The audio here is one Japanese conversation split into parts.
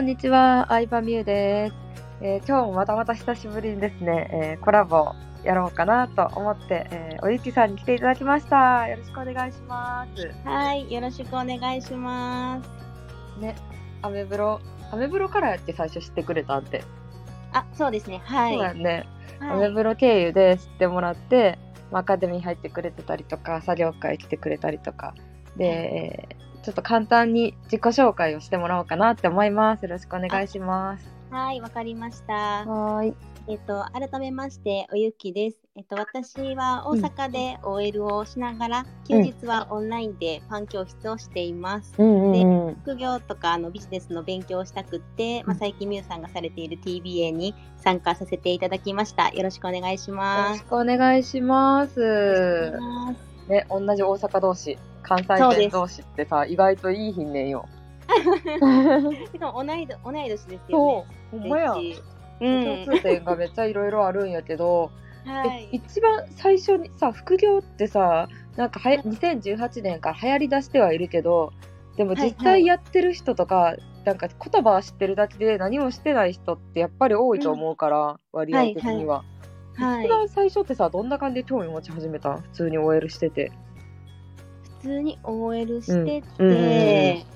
こんにちは、相葉美優です、えー今日もまたまた久しぶりにですね、えーコラボやろうかなと思って、えーおゆきさんに来ていただきました。よろしくお願いします。はい、よろしくお願いします。ね、アメブロ、アメブロからやって最初知ってくれたんって。あ、そうですね。はい。そうだよね。アはい、メブロ経由で知ってもらって、まあアカデミー入ってくれてたりとか、作業会来てくれたりとか、で、えーちょっと簡単に自己紹介をしてもらおうかなって思います。よろしくお願いします。はい、わかりました。はーい。えっと、改めまして、おゆきです。えっと、私は大阪で OL をしながら、休日はオンラインでパン教室をしています。うんうんうん。副業とかあのビジネスの勉強をしたくって、まあ、うん最近みゆさんがされている TBA に参加させていただきました。よろしくお願いしよろます。しくお願いします。お願いしますね、同じ大阪同士、関西弁同士ってさ、意外といいひんねんよ。しかも同い同い年ですよね。そう、ほんまや。う共ん。通点がめっちゃいろいろあるんやけど、はいえ。一番最初にさ、副業ってさ、なんかはや2018年から流行りだしてはいるけど、でも実はいはい際やってる人とか、なんか言葉は知ってるだけで何もしてない人ってやっぱり多いと思うから、割合的には。はい一。番最初ってさ、どんな感じで興味持ち始めたん？普通に OL してて。普通に OL してうんうんて、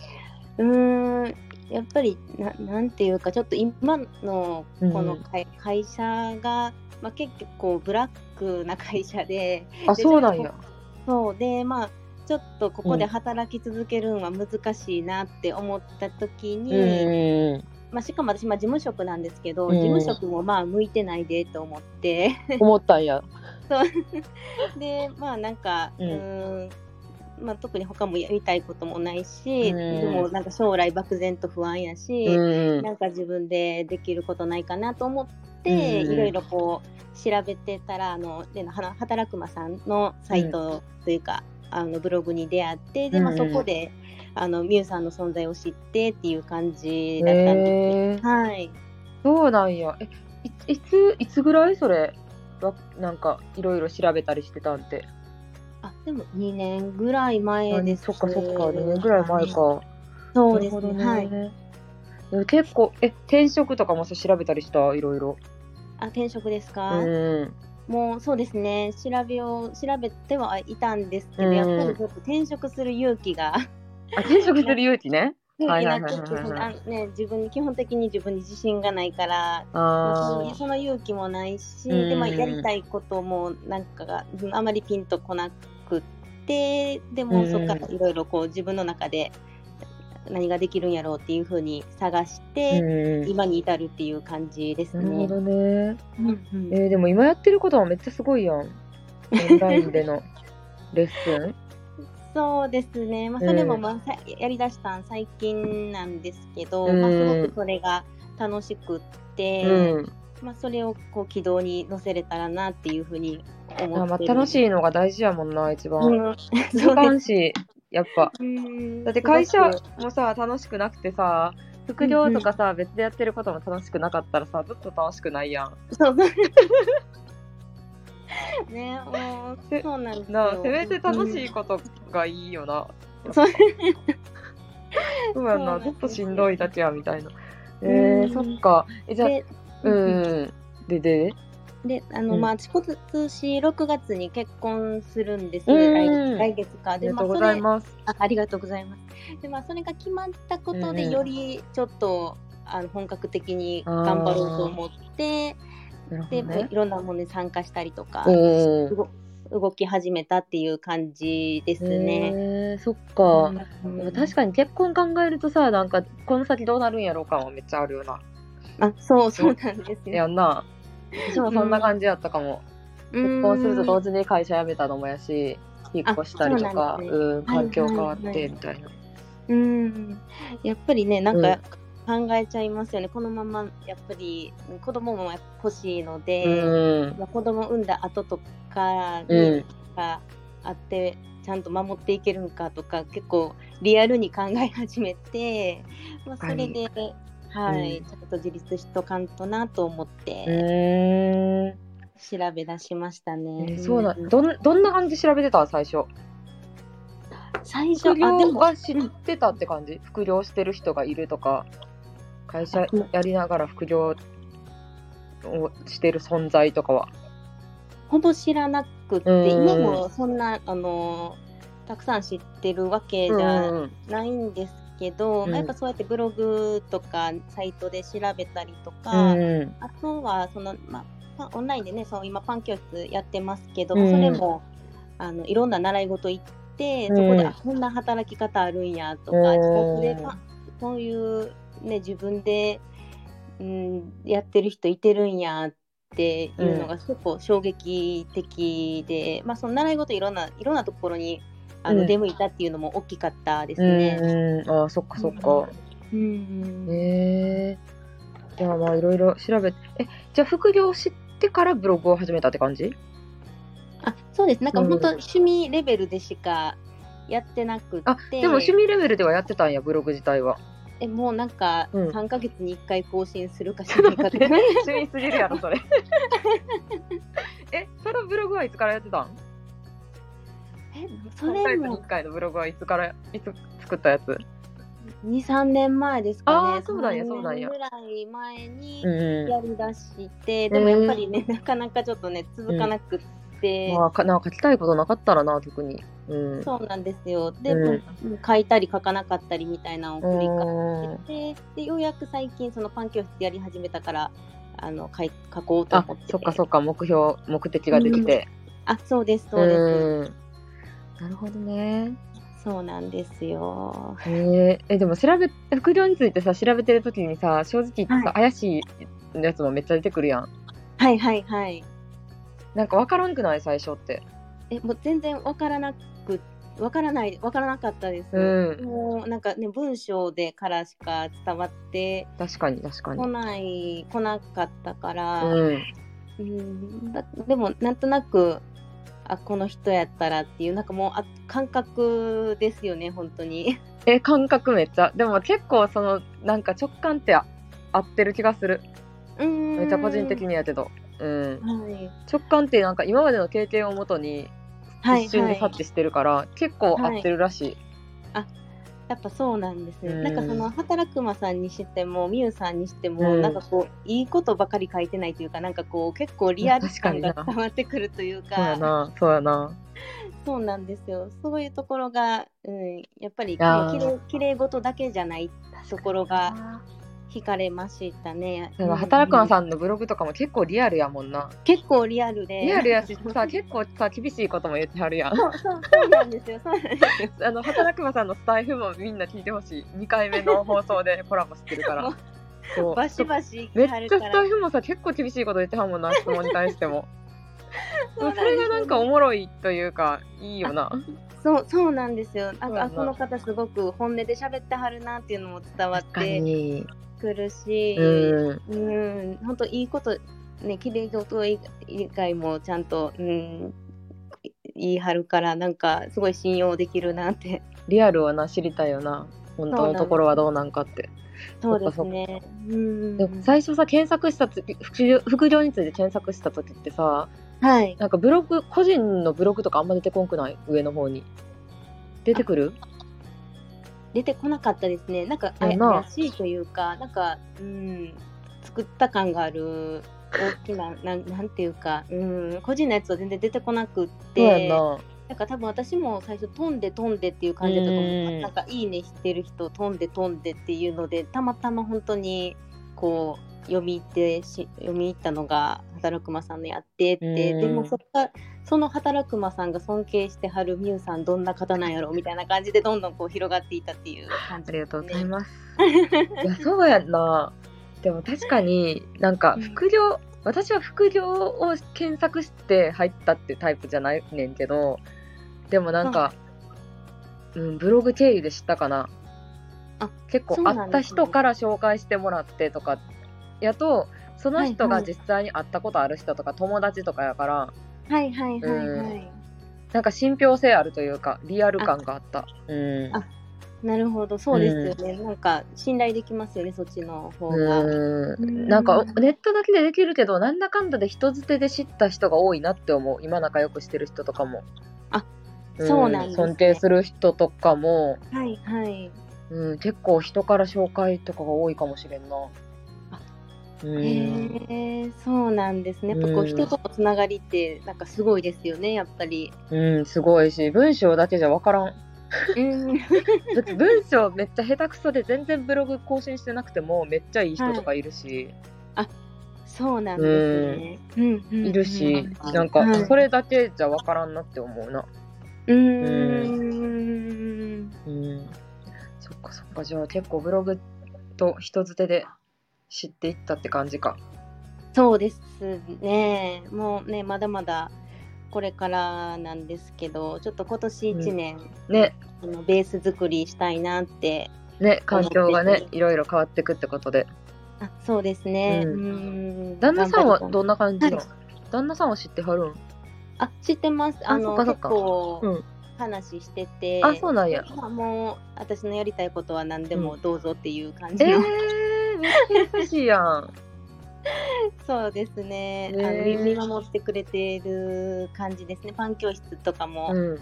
うーん、やっぱりな、なんていうか、ちょっと今のこの会,、会社が、まあ、結構ブラックな会社で、あ、でそうなんや。そうで、まあ、ちょっとここでうん働き続けるのは難しいなって思った時に、うん。まあ、しかも私、まあ、事務職なんですけど、うん事務職もまあ向いてないでと思って。思ったんや。でまあなんか、ううんーんまあ、特に他もやりたいこともないし、うんでもなんか将来漠然と不安やし、うんなんか自分でできることないかなと思って、うんいろいろこう調べてたらあの働くまさんのサイトというか、あのブログに出会ってで、まあ、うんそこであのミュウさんの存在を知ってっていう感じだったんです。はいそうなんや。え、いいつ、いつぐらいそれわなんか、いろいろ調べたりしてたんって？あでも2年ぐらい前ですそっかそっか、2年ぐらい前か。そうですね。はい。結構、え、転職とかもさ調べたりした？いろいろ。あ転職ですか、うん。もうそうですね。調べを調べてはいたんですけど、うん。やっぱりちょっと転職する勇気が。あ、転職する勇気ね。自分に基本的に自分に自信がないから、まあそあの勇気もないし、うん。でまあ、やりたいこともなんかがうんあまりピンとこなくってでもうんそこからいろいろこう自分の中で何ができるんやろうっていうふうに探しあ。て、うん。今に至るっていう感じですね。なるほどね。うんうんえーでも今やってることはめっちゃすごいやん。オンラインでの レッスン。そうですね、まあ、うんそれもまあ、さやりだしたん最近なんですけど、うんまあ、すごくそれが楽しくって、うん。まあ、それをこう軌道に乗せれたらなっていうふうに思あまあ、ってる楽しいのが大事やもんな、一番。うん、うし、やっぱ。うんだって会社もさ、楽しくなくてさ、副業とかさ、別でやってることも楽しくなかったらさ、ずっと楽しくないやん。そう ねもうせそうなんですよせめて楽しいことがいいよな。そうそうやんな、そうなんですよずっとしんどいだけやみたいな。えうんー、そっか。え、じゃあ、でうん。で、で、であの、うんまあ今年6月に結婚するんです、うん来来月かありでがとうございまあます。あありがとうございます。でまあそれが決まったことでよりちょっと、あの本格的に頑張ろうと思ってで、い。ろんなものに参加したりとか、うん。動動き始めたっていう感じですね。えー、そっか。うんでも確かに結婚考えるとさ、なんか、この先どうなるんやろう感はめっちゃあるよな。あそうそうなんですよ。やんな。私もそんな感じやったかも。結婚すると同時に会社辞めたのもやし、引っ越したりとあか、そうねうん、環境変わってみたいな。うんやっぱりねなんうんか考えちゃいますよね、このままやっぱり子供も欲しいので、うん。まあ、子供産んだ後とかに、うん。があってちゃんと守っていけるんかとか結構リアルに考え始めて、まあ、それで、はい、うんちょっと自立しとかんとなと思っうて。調べ出しましたね。えーそうだ。んどん、どんな感じで調べてた？最初。最初副業が知ってたって感じ？副業してる人がいるとか、会社やりながら副業をしてる存在とかは？ほぼ知らなくて、うん。今もそんなあのたくさん知ってるわけじゃうん。ないんですけど、うん。まあやっぱそうやってブログとかサイトで調べたりとか、うん。あとはその、まあ、オンラインでねそう今パン教室やってますけど、うん。それもあのいろんな習い事行って、うん。そこであこんな働き方あるんやとか、うん。自宅でそういう、ね、自分で、うん、やってる人いてるんやっていうのが結構衝撃的で、まあ、その習い事いろんないろんなところにあの、うん出向いたっていうのも大きかったですうんね。うん。ああそっかそっか、うん。へえ。じゃあまあいろいろ調べてえじゃあ副業知ってからブログを始めたって感じ？あそうです。なんかうん。本当趣味レベルでしかやってなくて、あでも趣味レベルではやってたんやブログ自体は。えもうなんかうん。3ヶ月に1回更新するかしないかとか。趣味すぎるやろそれ。えそのブログはいつからやってたん？えそ3ヶ月にれも1回のブログはいつからいつ作ったやつ？23年前ですかね。そうなんや3そうなんや。年ぐらい前にうんやりだして、でもやっぱりね、なかなかちょっとね続かなくって、まあかなんか書きたいことなかったらな特に。うん。そうなんですよ。で、うん。書いたり書かなかったりみたいなのを繰りうん返してでようやく最近そのパン教室やり始めたからあの書い書こうとあ思って。そっかそっか目標目的ができて。あそうですそうです、うんなるほどね。そうなんですよ。へええでも調べ副業についてさ調べてる時にさ正直言ってさ、はい。怪しいやつもめっちゃ出てくるやん。はいはいはい。なんか分からんくない最初って。えもう全然わからなくわからないわからなかったです、うん。もうなんかね文章でからしか伝わって確かに確かに。こない来なかったから、うん。うん。だでもなんとなくあこの人やったらっていうなんかもうあ感覚ですよね本当に。え感覚めっちゃ。でも結構そのなんか直感ってあ合ってる気がする。めめっちゃ個人的にやけど。うん。はい。直感ってなんか今までの経験をもとにはい一瞬ではい察知してるから、結構合ってるらしい、やっぱそうなんですね、うん。なんかその働くまさんにしてもみゆさんにしても、うん。なんかこういいことばかり書いてないというかなんかこう結構リアル感が伝わってくるというか。そうやなそうやな。そうなんですよ。そういうところが、うん、やっぱりきれいきれい事だけじゃないところが惹かれましたね。でもうん働くまさんのブログとかも結構リアルやもんな結構リアルで。リアルやしさ結構さ厳しいことも言ってはるやんそうそうそうなんですよ。そうなんですよ。あの働くまさんのスタイフもみんな聞いてほしい2回目の放送でコラボしてるから そうバシバシめっちゃス。タイフもさ結構厳しいこと言ってはんもんな質問に対しても そうなんですそれがなんかおもろいというかいいよなそうそうなんですよ。なんそうやなかあこの方すごく本音で喋ってはるなっていうのも伝わってにくるし、うんうん、本当いいことね綺麗事以外もちゃんとうん言い張るからなんかすごい信用できるなって。リアルはな知りたいよな本当のところはどうなんかってそうですね。うん。でも最初さ検索した時副業副業について検索した時ってさはい。なんかブログ個人のブログとかあんま出てこんくない？上の方に出てくる？出てこなかったですね。なんか怪しいというか、なんか、うん、作った感がある大きな、なんなんていうか、うん、個人のやつは全然出てこなくって、ななんか多分私も最初飛んで飛んでっていう感じだったと思う。なんかいいねしてる人飛んで飛んでっていうので、たまたま本当にこう読み入ってし読み入ったのが働くまさんのやってって、うんでもそっからその働くまさんが尊敬してはるみゆさんどんな方なんやろみたいな感じでどんどんこう広がっていったっていう感じありがとうございす。ます。いや、そうやんな。でも確かになんか副業、私は副業を検索して入ったってタイプじゃないねんけど、でもなんか、うん、ブログ経由で知ったかな。あ結構会った人から紹介してもらってとかやと、その人が実際に会ったことある人とか友達とかやから、はいはいはいはい。なんか信憑性あるというか、リアル感があった。うん。あなるほど、そうですよね。なんか信頼できますよね、そっちの方が。ううんんなんかネットだけでできるけどなんだかんだで人づてで知った人が多いなって思う今仲良くしてる人とかもあそうなんですね尊敬する人とかもはいはい。うん、結構人から紹介とかが多いかもしれんな。へえそうなんですね。やっぱこううん人とのつながりってなんかすごいですよね、やっぱり。うん、すごいし、文章だけじゃわからん。うん、だって文章めっちゃ下手くそで全然ブログ更新してなくてもめっちゃいい人とかいるし、そうなんですね。うんうんいるし、なんかはいそれだけじゃわからんなって思うな。うーん。うん。そっかそっか、じゃあ結構ブログと人づてで知っていったって感じか。そうですね。もうね、まだまだこれからなんですけど、ちょっと今年1年、ね、あのベース作りしたいなって。ね、環境がね、いろいろ変わってくってことで。あそうですね。ううん。ん旦那さんはどんなな感じなの、はい。旦那さんは知ってはるん？あ、知ってます。あの、結構うん。話してて、あそうなんや。まあもう私のやりたいことは何でもどうぞっていう感えじの、ー、めっちゃ優しいやん。そうですね。あの見見守ってくれてる感じですね。パン教室とかも、うん。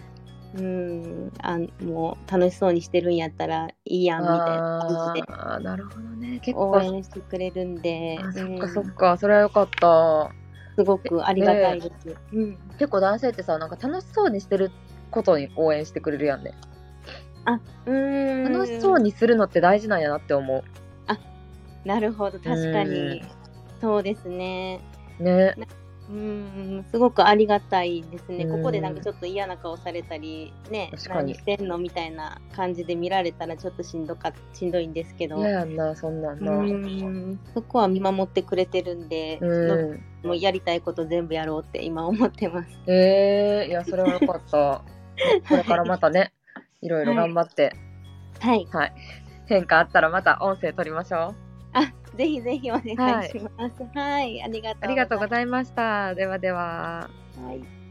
うん、あもう楽しそうにしてるんやったらいいやんみたいな感じであーなるほどね。結応構。援してくれるんで、あそっかうんそっか、それはよかった。すごくありがたいです。うん、結構男性ってさ、なんか楽しそうにしてることに応援してくれるやんね。うん楽しそうにするのって大事なんやなって思なるほど確かにそうですね。う。ね。うんすごくありがたいですね。うんここでなんかちょっと嫌な顔されたりね確かに何してんのみたいな感じで見られたらちょっとしんどかしんどいんですけど。嫌やんな、そんなんな。ううん。んそこは見守ってくれてるんで、もうやりたいこと全部やろうって今思ってます。えー、いや、それはよかった。これからまたね、いろいろ頑張って、はい。はい。変化あったらまた音声取りましょう。あ、ぜひぜひお願いします。はい、ありがとうありがとうごいざいました。ではでは。はい